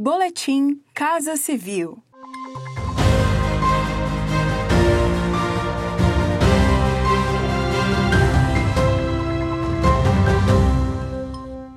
Boletim Casa Civil.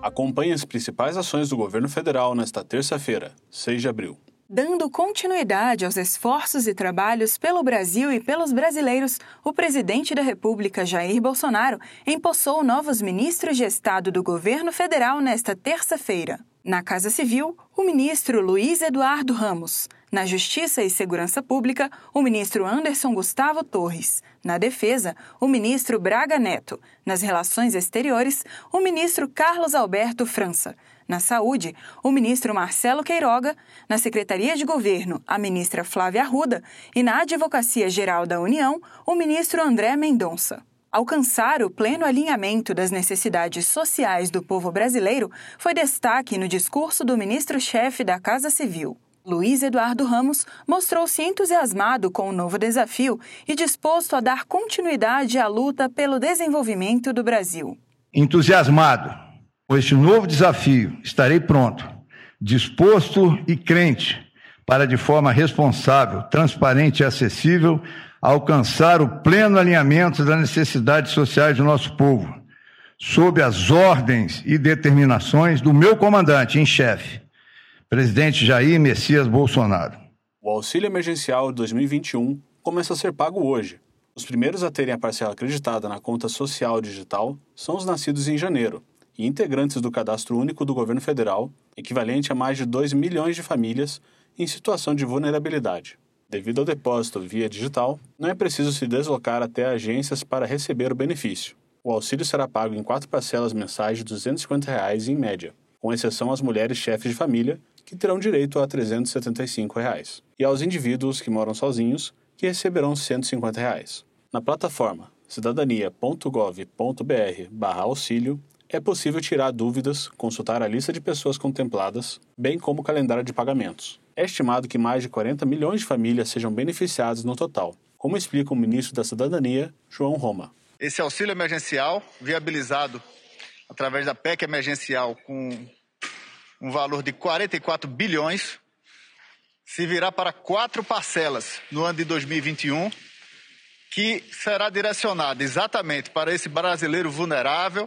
Acompanhe as principais ações do governo federal nesta terça-feira, 6 de abril. Dando continuidade aos esforços e trabalhos pelo Brasil e pelos brasileiros, o presidente da República, Jair Bolsonaro, empossou novos ministros de Estado do governo federal nesta terça-feira. Na Casa Civil, o ministro Luiz Eduardo Ramos. Na Justiça e Segurança Pública, o ministro Anderson Gustavo Torres. Na Defesa, o ministro Braga Neto. Nas Relações Exteriores, o ministro Carlos Alberto França. Na Saúde, o ministro Marcelo Queiroga, na Secretaria de Governo, a ministra Flávia Arruda e na Advocacia Geral da União, o ministro André Mendonça. Alcançar o pleno alinhamento das necessidades sociais do povo brasileiro foi destaque no discurso do ministro-chefe da Casa Civil. Luiz Eduardo Ramos mostrou-se entusiasmado com o novo desafio e disposto a dar continuidade à luta pelo desenvolvimento do Brasil. Entusiasmado com este novo desafio, estarei pronto, disposto e crente para, de forma responsável, transparente e acessível, alcançar o pleno alinhamento das necessidades sociais do nosso povo, sob as ordens e determinações do meu comandante em chefe, presidente Jair Messias Bolsonaro. O auxílio emergencial 2021 começa a ser pago hoje. Os primeiros a terem a parcela acreditada na conta social digital são os nascidos em janeiro, e integrantes do Cadastro Único do Governo Federal, equivalente a mais de 2 milhões de famílias em situação de vulnerabilidade. Devido ao depósito via digital, não é preciso se deslocar até agências para receber o benefício. O auxílio será pago em quatro parcelas mensais de 250 reais em média, com exceção às mulheres chefes de família, que terão direito a 375 reais, e aos indivíduos que moram sozinhos, que receberão 150 reais. Na plataforma cidadania.gov.br/auxílio é possível tirar dúvidas, consultar a lista de pessoas contempladas, bem como o calendário de pagamentos. É estimado que mais de 40 milhões de famílias sejam beneficiadas no total, como explica o ministro da Cidadania, João Roma. Esse auxílio emergencial, viabilizado através da PEC emergencial com um valor de 44 bilhões, se virá para quatro parcelas no ano de 2021, que será direcionado exatamente para esse brasileiro vulnerável